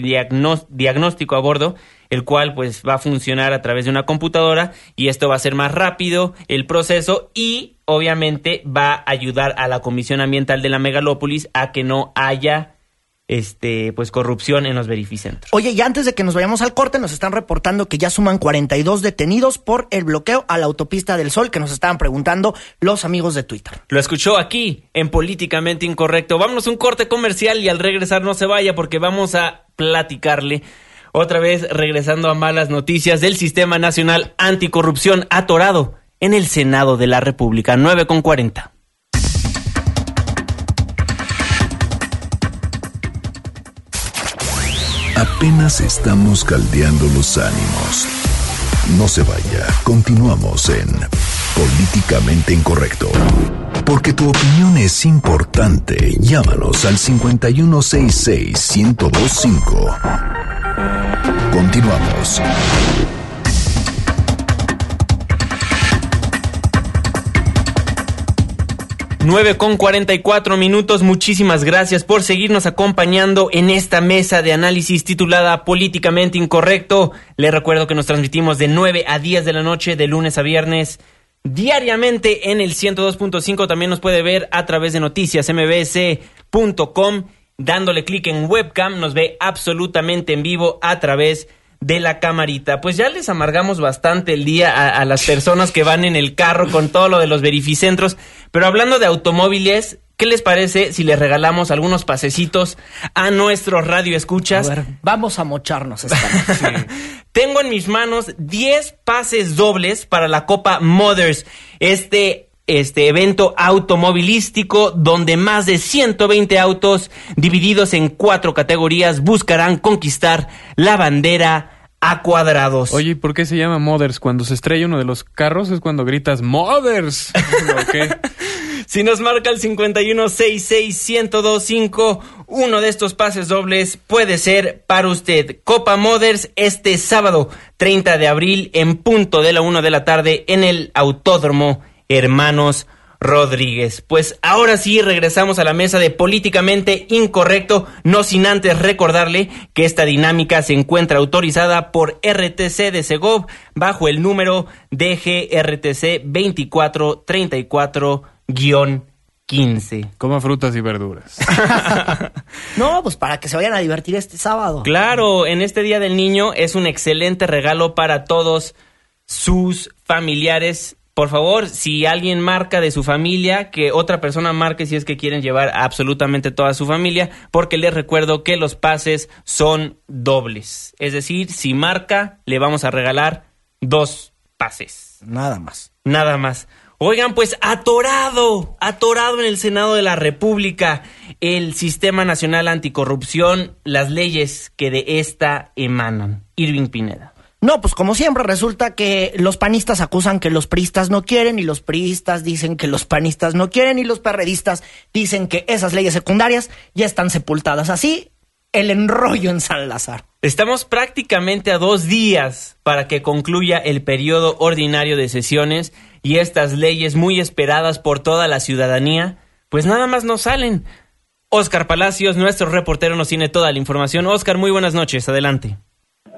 diagnóstico a bordo, el cual pues va a funcionar a través de una computadora y esto va a ser más rápido el proceso y obviamente va a ayudar a la Comisión Ambiental de la Megalópolis a que no haya este, pues corrupción en los verificentros. Oye, y antes de que nos vayamos al corte, nos están reportando que ya suman 42 detenidos por el bloqueo a la autopista del Sol que nos estaban preguntando los amigos de Twitter. Lo escuchó aquí en Políticamente Incorrecto. Vámonos a un corte comercial y al regresar no se vaya porque vamos a platicarle otra vez regresando a malas noticias del Sistema Nacional Anticorrupción atorado en el Senado de la República 9 con 40. Apenas estamos caldeando los ánimos. No se vaya, continuamos en Políticamente Incorrecto. Porque tu opinión es importante, llámanos al 5166-1025. Continuamos. 9 con 44 minutos. Muchísimas gracias por seguirnos acompañando en esta mesa de análisis titulada Políticamente Incorrecto. Le recuerdo que nos transmitimos de 9 a 10 de la noche, de lunes a viernes, diariamente en el 102.5. También nos puede ver a través de noticiasmbs.com. Dándole clic en webcam, nos ve absolutamente en vivo a través de la camarita. Pues ya les amargamos bastante el día a, a, las personas que van en el carro con todo lo de los verificentros. Pero hablando de automóviles, ¿qué les parece si les regalamos algunos pasecitos a nuestros radioescuchas? A ver, vamos a mocharnos esta noche. [laughs] Tengo en mis manos 10 pases dobles para la Copa Mothers. Este este evento automovilístico donde más de 120 autos divididos en cuatro categorías buscarán conquistar la bandera a cuadrados. Oye, ¿por qué se llama Mothers? Cuando se estrella uno de los carros es cuando gritas Mothers. [laughs] [laughs] Si nos marca el 51661025, uno de estos pases dobles puede ser para usted. Copa Mothers este sábado 30 de abril en punto de la 1 de la tarde en el Autódromo Hermanos Rodríguez. Pues ahora sí regresamos a la mesa de políticamente incorrecto, no sin antes recordarle que esta dinámica se encuentra autorizada por RTC de Segov bajo el número DGRTC 2434-15. Coma frutas y verduras. [laughs] no, pues para que se vayan a divertir este sábado. Claro, en este Día del Niño es un excelente regalo para todos sus familiares por favor, si alguien marca de su familia, que otra persona marque si es que quieren llevar absolutamente toda su familia, porque les recuerdo que los pases son dobles. Es decir, si marca, le vamos a regalar dos pases. Nada más. Nada más. Oigan, pues atorado, atorado en el Senado de la República el Sistema Nacional Anticorrupción, las leyes que de esta emanan. Irving Pineda. No, pues como siempre resulta que los panistas acusan que los priistas no quieren y los priistas dicen que los panistas no quieren y los perredistas dicen que esas leyes secundarias ya están sepultadas. Así el enrollo en San Lázaro. Estamos prácticamente a dos días para que concluya el periodo ordinario de sesiones y estas leyes muy esperadas por toda la ciudadanía, pues nada más no salen. Oscar Palacios, nuestro reportero, nos tiene toda la información. Oscar, muy buenas noches, adelante.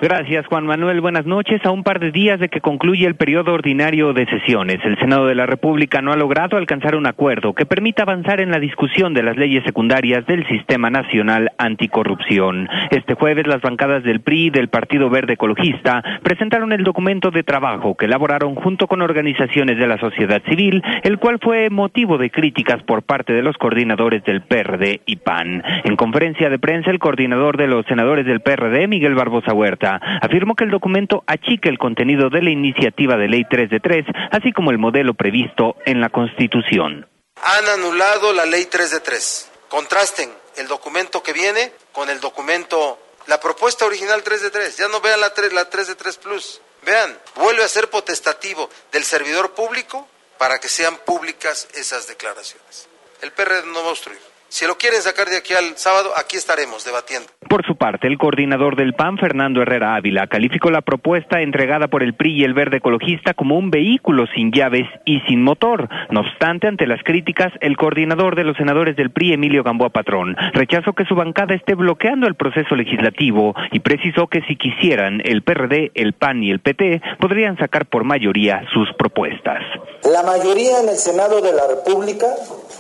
Gracias, Juan Manuel. Buenas noches. A un par de días de que concluya el periodo ordinario de sesiones, el Senado de la República no ha logrado alcanzar un acuerdo que permita avanzar en la discusión de las leyes secundarias del Sistema Nacional Anticorrupción. Este jueves, las bancadas del PRI y del Partido Verde Ecologista presentaron el documento de trabajo que elaboraron junto con organizaciones de la sociedad civil, el cual fue motivo de críticas por parte de los coordinadores del PRD y PAN. En conferencia de prensa, el coordinador de los senadores del PRD, Miguel Barbosa Huerta, afirmó que el documento achica el contenido de la iniciativa de ley 3 de 3, así como el modelo previsto en la Constitución. Han anulado la ley 3 de 3. Contrasten el documento que viene con el documento, la propuesta original 3 de 3. Ya no vean la 3, la 3 de 3 Plus. Vean, vuelve a ser potestativo del servidor público para que sean públicas esas declaraciones. El PRD no va a obstruir. Si lo quieren sacar de aquí al sábado, aquí estaremos debatiendo. Por su parte, el coordinador del PAN, Fernando Herrera Ávila, calificó la propuesta entregada por el PRI y el Verde Ecologista como un vehículo sin llaves y sin motor. No obstante, ante las críticas, el coordinador de los senadores del PRI, Emilio Gamboa Patrón, rechazó que su bancada esté bloqueando el proceso legislativo y precisó que si quisieran, el PRD, el PAN y el PT podrían sacar por mayoría sus propuestas. La mayoría en el Senado de la República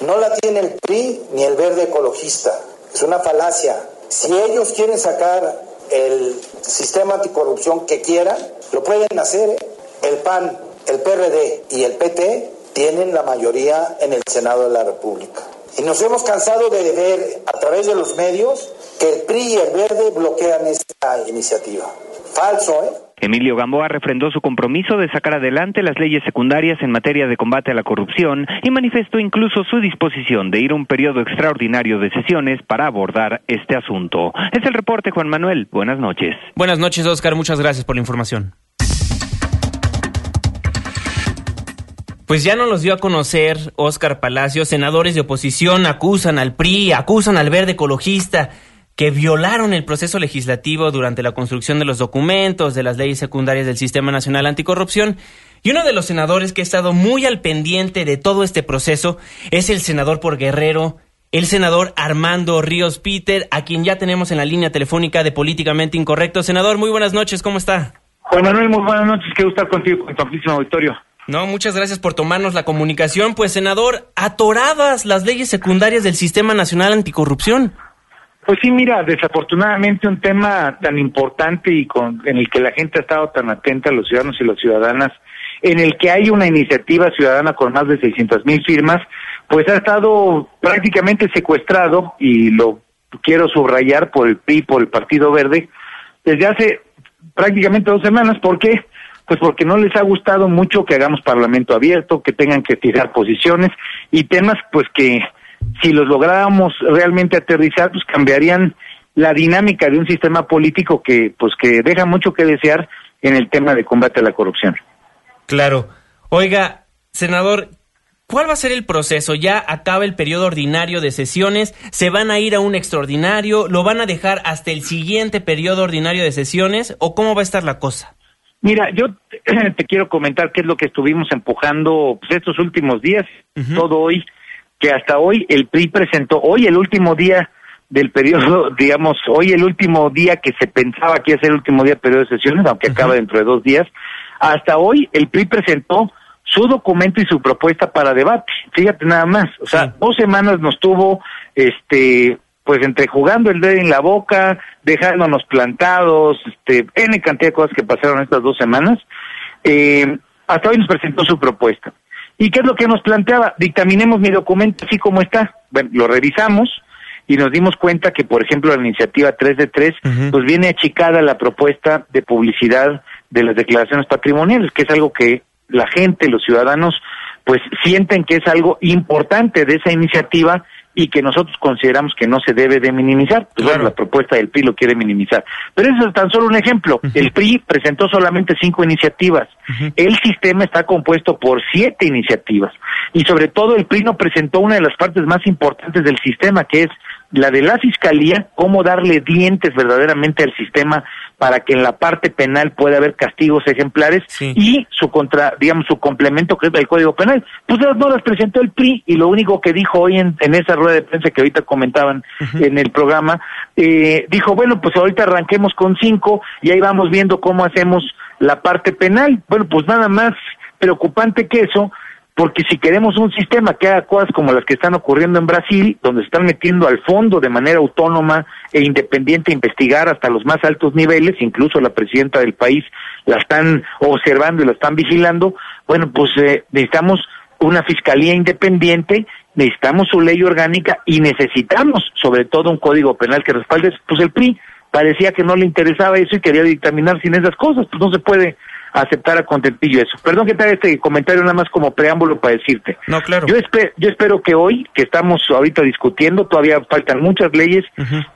no la tiene el PRI ni el Verde Ecologista. Es una falacia. Si ellos quieren sacar el sistema anticorrupción que quieran, lo pueden hacer. El PAN, el PRD y el PT tienen la mayoría en el Senado de la República. Y nos hemos cansado de ver a través de los medios que el PRI y el Verde bloquean esta iniciativa. Falso, ¿eh? Emilio Gamboa refrendó su compromiso de sacar adelante las leyes secundarias en materia de combate a la corrupción y manifestó incluso su disposición de ir a un periodo extraordinario de sesiones para abordar este asunto. Es el reporte, Juan Manuel. Buenas noches. Buenas noches, Oscar. Muchas gracias por la información. Pues ya no los dio a conocer Oscar Palacio. Senadores de oposición acusan al PRI, acusan al verde ecologista que violaron el proceso legislativo durante la construcción de los documentos de las leyes secundarias del Sistema Nacional Anticorrupción. Y uno de los senadores que ha estado muy al pendiente de todo este proceso es el senador por Guerrero, el senador Armando Ríos Peter, a quien ya tenemos en la línea telefónica de Políticamente Incorrecto. Senador, muy buenas noches, ¿cómo está? Juan Manuel, muy buenas noches, qué gusto estar contigo, con tu amplísimo auditorio. No, muchas gracias por tomarnos la comunicación. Pues, senador, atoradas las leyes secundarias del Sistema Nacional Anticorrupción. Pues sí, mira, desafortunadamente un tema tan importante y con, en el que la gente ha estado tan atenta, los ciudadanos y las ciudadanas, en el que hay una iniciativa ciudadana con más de 600 mil firmas, pues ha estado prácticamente secuestrado, y lo quiero subrayar por el PRI, por el Partido Verde, desde hace prácticamente dos semanas. ¿Por qué? Pues porque no les ha gustado mucho que hagamos parlamento abierto, que tengan que tirar posiciones y temas pues que si los lográramos realmente aterrizar, pues cambiarían la dinámica de un sistema político que, pues que deja mucho que desear en el tema de combate a la corrupción. Claro. Oiga, senador, ¿cuál va a ser el proceso? Ya acaba el periodo ordinario de sesiones, se van a ir a un extraordinario, lo van a dejar hasta el siguiente periodo ordinario de sesiones o cómo va a estar la cosa? Mira, yo [clears throat] te quiero comentar qué es lo que estuvimos empujando pues, estos últimos días, todo hoy que hasta hoy el PRI presentó, hoy el último día del periodo, [laughs] digamos, hoy el último día que se pensaba que iba a ser el último día del periodo de sesiones, aunque acaba dentro de dos días, hasta hoy el PRI presentó su documento y su propuesta para debate. Fíjate nada más, o sea, dos semanas nos tuvo, este, pues entre jugando el dedo en la boca, dejándonos plantados, este, N cantidad de cosas que pasaron estas dos semanas, eh, hasta hoy nos presentó su propuesta. ¿Y qué es lo que nos planteaba? Dictaminemos mi documento así como está. Bueno, lo revisamos y nos dimos cuenta que, por ejemplo, la iniciativa 3 de 3, pues viene achicada la propuesta de publicidad de las declaraciones patrimoniales, que es algo que la gente, los ciudadanos, pues sienten que es algo importante de esa iniciativa y que nosotros consideramos que no se debe de minimizar. Pues bueno, la propuesta del PRI lo quiere minimizar. Pero eso es tan solo un ejemplo. El PRI presentó solamente cinco iniciativas. El sistema está compuesto por siete iniciativas. Y sobre todo el PRI no presentó una de las partes más importantes del sistema, que es la de la fiscalía, cómo darle dientes verdaderamente al sistema para que en la parte penal pueda haber castigos ejemplares y su contra, digamos, su complemento que es el Código Penal. Pues no las presentó el PRI y lo único que dijo hoy en, en esa rueda de prensa que ahorita comentaban en el programa, eh, dijo, bueno, pues ahorita arranquemos con cinco y ahí vamos viendo cómo hacemos la parte penal. Bueno, pues nada más preocupante que eso, porque si queremos un sistema que haga cosas como las que están ocurriendo en Brasil, donde se están metiendo al fondo de manera autónoma e independiente a investigar hasta los más altos niveles, incluso la presidenta del país la están observando y la están vigilando, bueno, pues eh, necesitamos una fiscalía independiente, necesitamos su ley orgánica y necesitamos sobre todo un código penal que respalde, pues el PRI parecía que no le interesaba eso y quería dictaminar sin esas cosas, pues no se puede aceptar a contentillo eso. Perdón que te haga este comentario nada más como preámbulo para decirte. No, claro. Yo, espe- yo espero que hoy, que estamos ahorita discutiendo, todavía faltan muchas leyes,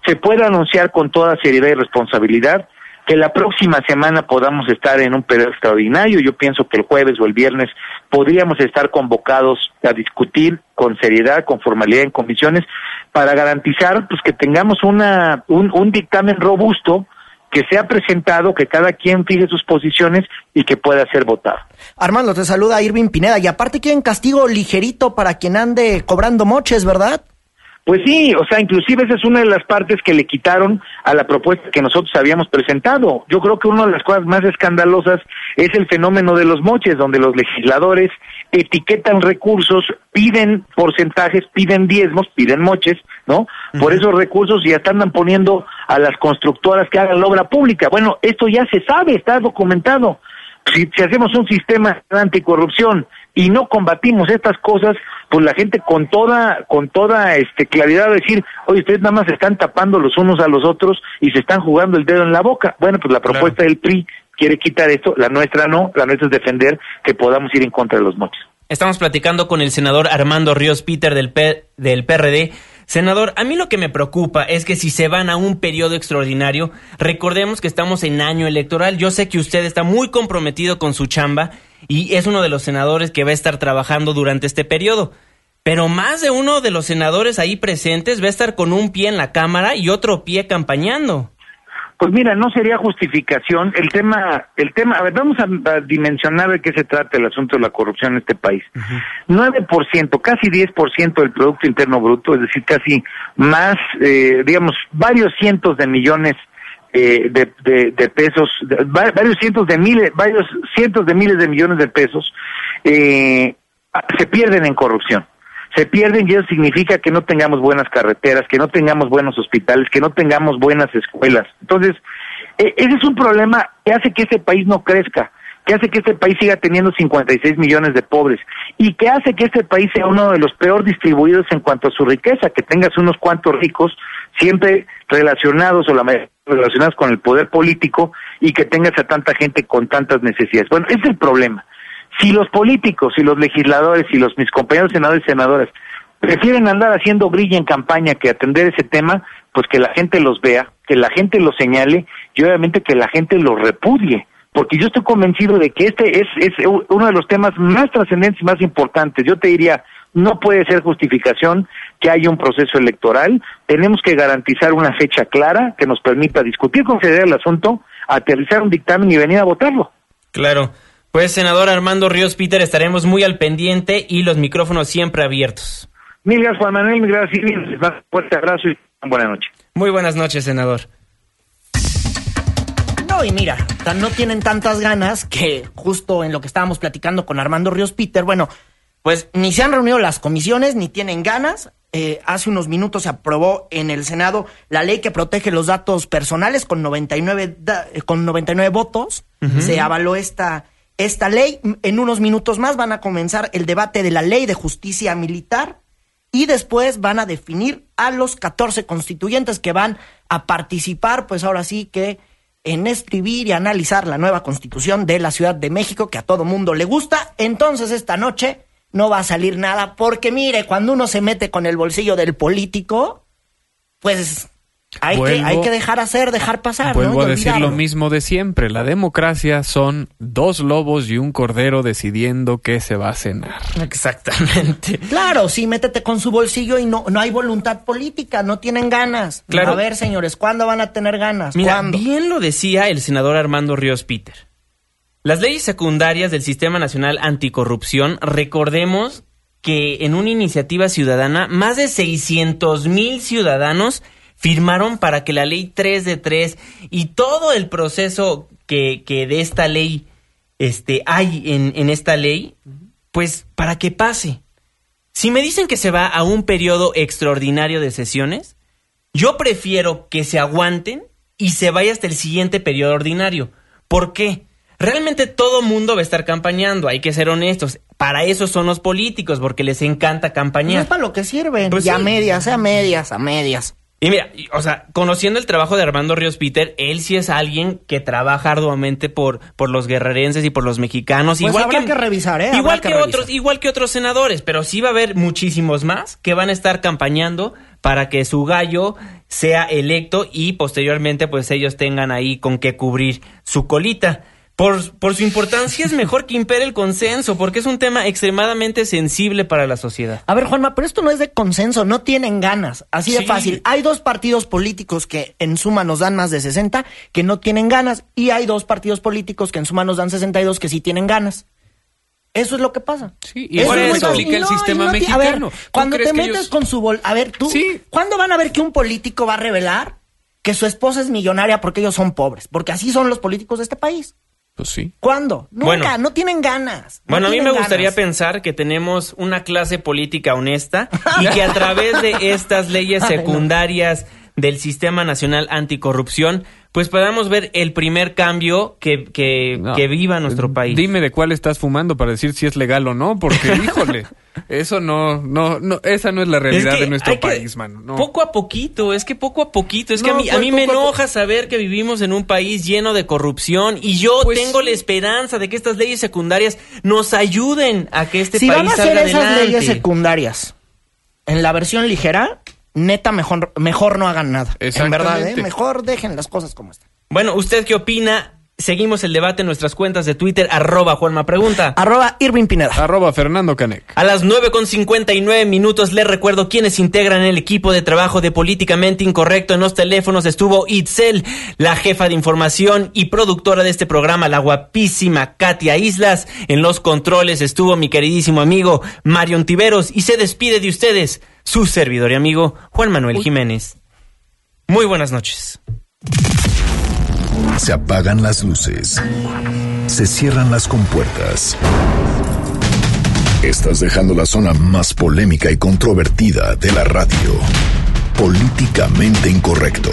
se pueda anunciar con toda seriedad y responsabilidad que la próxima semana podamos estar en un periodo extraordinario. Yo pienso que el jueves o el viernes podríamos estar convocados a discutir con seriedad, con formalidad en comisiones, para garantizar pues que tengamos una un, un dictamen robusto que sea presentado, que cada quien fije sus posiciones y que pueda ser votado. Armando, te saluda Irving Pineda. Y aparte quieren castigo ligerito para quien ande cobrando moches, ¿verdad? Pues sí, o sea, inclusive esa es una de las partes que le quitaron a la propuesta que nosotros habíamos presentado. Yo creo que una de las cosas más escandalosas es el fenómeno de los moches, donde los legisladores etiquetan recursos, piden porcentajes, piden diezmos, piden moches, ¿no? Por esos recursos ya están poniendo a las constructoras que hagan la obra pública. Bueno, esto ya se sabe, está documentado. Si, si hacemos un sistema anticorrupción y no combatimos estas cosas, pues la gente con toda con toda este claridad va a decir, oye, ustedes nada más se están tapando los unos a los otros y se están jugando el dedo en la boca. Bueno, pues la propuesta del PRI quiere quitar esto, la nuestra no, la nuestra es defender que podamos ir en contra de los moches. Estamos platicando con el senador Armando Ríos Peter del, P del PRD. Senador, a mí lo que me preocupa es que si se van a un periodo extraordinario, recordemos que estamos en año electoral. Yo sé que usted está muy comprometido con su chamba y es uno de los senadores que va a estar trabajando durante este periodo. Pero más de uno de los senadores ahí presentes va a estar con un pie en la Cámara y otro pie campañando. Pues mira, no sería justificación. El tema, el tema, a ver, vamos a, a dimensionar de qué se trata el asunto de la corrupción en este país. Nueve por ciento, casi 10% del Producto Interno Bruto, es decir, casi más, eh, digamos, varios cientos de millones eh, de, de, de pesos, varios cientos de miles, varios cientos de miles de millones de pesos, eh, se pierden en corrupción se pierden y eso significa que no tengamos buenas carreteras, que no tengamos buenos hospitales, que no tengamos buenas escuelas. Entonces, eh, ese es un problema que hace que este país no crezca, que hace que este país siga teniendo 56 millones de pobres y que hace que este país sea uno de los peor distribuidos en cuanto a su riqueza, que tengas unos cuantos ricos siempre relacionados o la relacionados con el poder político y que tengas a tanta gente con tantas necesidades. Bueno, ese es el problema. Si los políticos y los legisladores y los mis compañeros senadores y senadoras prefieren andar haciendo grilla en campaña que atender ese tema, pues que la gente los vea, que la gente los señale y obviamente que la gente los repudie. Porque yo estoy convencido de que este es, es uno de los temas más trascendentes y más importantes. Yo te diría, no puede ser justificación que haya un proceso electoral. Tenemos que garantizar una fecha clara que nos permita discutir con seriedad el asunto, aterrizar un dictamen y venir a votarlo. Claro. Pues, senador Armando Ríos Peter, estaremos muy al pendiente y los micrófonos siempre abiertos. Mil gracias, Juan Manuel. Mil gracias, un fuerte abrazo y buenas noches. Muy buenas noches, senador. No, y mira, tan no tienen tantas ganas que justo en lo que estábamos platicando con Armando Ríos Peter, bueno, pues ni se han reunido las comisiones, ni tienen ganas. Eh, hace unos minutos se aprobó en el Senado la ley que protege los datos personales con 99, da- eh, con 99 votos. Se avaló esta, esta ley. En unos minutos más van a comenzar el debate de la ley de justicia militar y después van a definir a los 14 constituyentes que van a participar, pues ahora sí que en escribir y analizar la nueva constitución de la Ciudad de México, que a todo mundo le gusta. Entonces esta noche no va a salir nada, porque mire, cuando uno se mete con el bolsillo del político, pues hay, que, hay que dejar hacer, dejar pasar. Vuelvo ¿no? A decir lo mismo de siempre. La democracia son dos lobos y un cordero decidiendo qué se va a cenar. Exactamente. [laughs] Claro, sí, métete con su bolsillo y no, no hay voluntad política, no tienen ganas. Claro. A ver, señores, ¿cuándo van a tener ganas? Mira, ¿Cuándo? bien lo decía el senador Armando Ríos Peter. Las leyes secundarias del Sistema Nacional Anticorrupción, recordemos que en una iniciativa ciudadana, más de 600 mil ciudadanos firmaron para que la ley 3 de 3 y todo el proceso que, que de esta ley este, hay en, en esta ley, pues para que pase. Si me dicen que se va a un periodo extraordinario de sesiones, yo prefiero que se aguanten y se vaya hasta el siguiente periodo ordinario. ¿Por qué? Realmente todo mundo va a estar campañando, hay que ser honestos. Para eso son los políticos, porque les encanta No campañar. es para lo que sirven. Pues y a medias, a medias, a medias. Y mira, o sea, conociendo el trabajo de Armando Ríos Peter, él sí es alguien que trabaja arduamente por, por los guerrerenses y por los mexicanos. Pues igual habrá que, que revisar, ¿eh? Igual que que, revisar. otros, igual que otros senadores, pero sí va a haber muchísimos más que van a estar campañando para que su gallo sea electo y posteriormente pues ellos tengan ahí con qué cubrir su colita. Por, por su importancia es mejor que impere el consenso, porque es un tema extremadamente sensible para la sociedad. A ver, Juanma, pero esto no es de consenso, no tienen ganas. Así de Sí. fácil. Hay dos partidos políticos que en suma nos dan más de 60 que no tienen ganas. Y hay dos partidos políticos que en suma nos dan 62 que sí tienen ganas. Eso es lo que pasa. Sí, y Eso es eso el No, sistema no mexicano. A ver, ¿Tú cuando te metes ellos- con su bol... A ver, tú... ¿Cuándo van a ver que un político va a revelar que su esposa es millonaria porque ellos son pobres? Porque así son los políticos de este país. Pues sí. ¿Cuándo? Nunca, Bueno. no tienen ganas. no Bueno, a mí me gustaría ganas. pensar que tenemos una clase política honesta y que a través de [laughs] estas leyes Ay, no. secundarias del Sistema Nacional Anticorrupción, pues podamos ver el primer cambio que, que, No. que viva nuestro país. Dime de cuál estás fumando para decir si es legal o no, porque, [laughs] híjole, eso no, no, no, esa no es la realidad Es que de nuestro que- país, mano. No. Poco a poquito, es que poco a poquito, es que a mí, a mí me a enoja saber que vivimos en un país lleno de corrupción y yo Pues tengo la esperanza de que estas leyes secundarias nos ayuden a que este si país van a hacer salga esas adelante. leyes secundarias en la versión ligera, neta, mejor, mejor no hagan nada. En verdad, ¿eh? Mejor dejen las cosas como están. Bueno, ¿usted qué opina? Seguimos el debate en nuestras cuentas de Twitter, arroba Juanma Pregunta. Arroba Irving Pineda. Arroba Fernando Canec. A las 9 con 59 minutos les recuerdo quienes integran el equipo de trabajo de Políticamente Incorrecto. En los teléfonos estuvo Itzel, la jefa de información y productora de este programa, la guapísima Katia Islas. En los controles estuvo mi queridísimo amigo Marion Tiveros y se despide de ustedes su servidor y amigo Juan Manuel Jiménez. Muy buenas noches. Se apagan las luces. Se cierran las compuertas. Estás dejando la zona más polémica y controvertida de la radio. Políticamente incorrecto.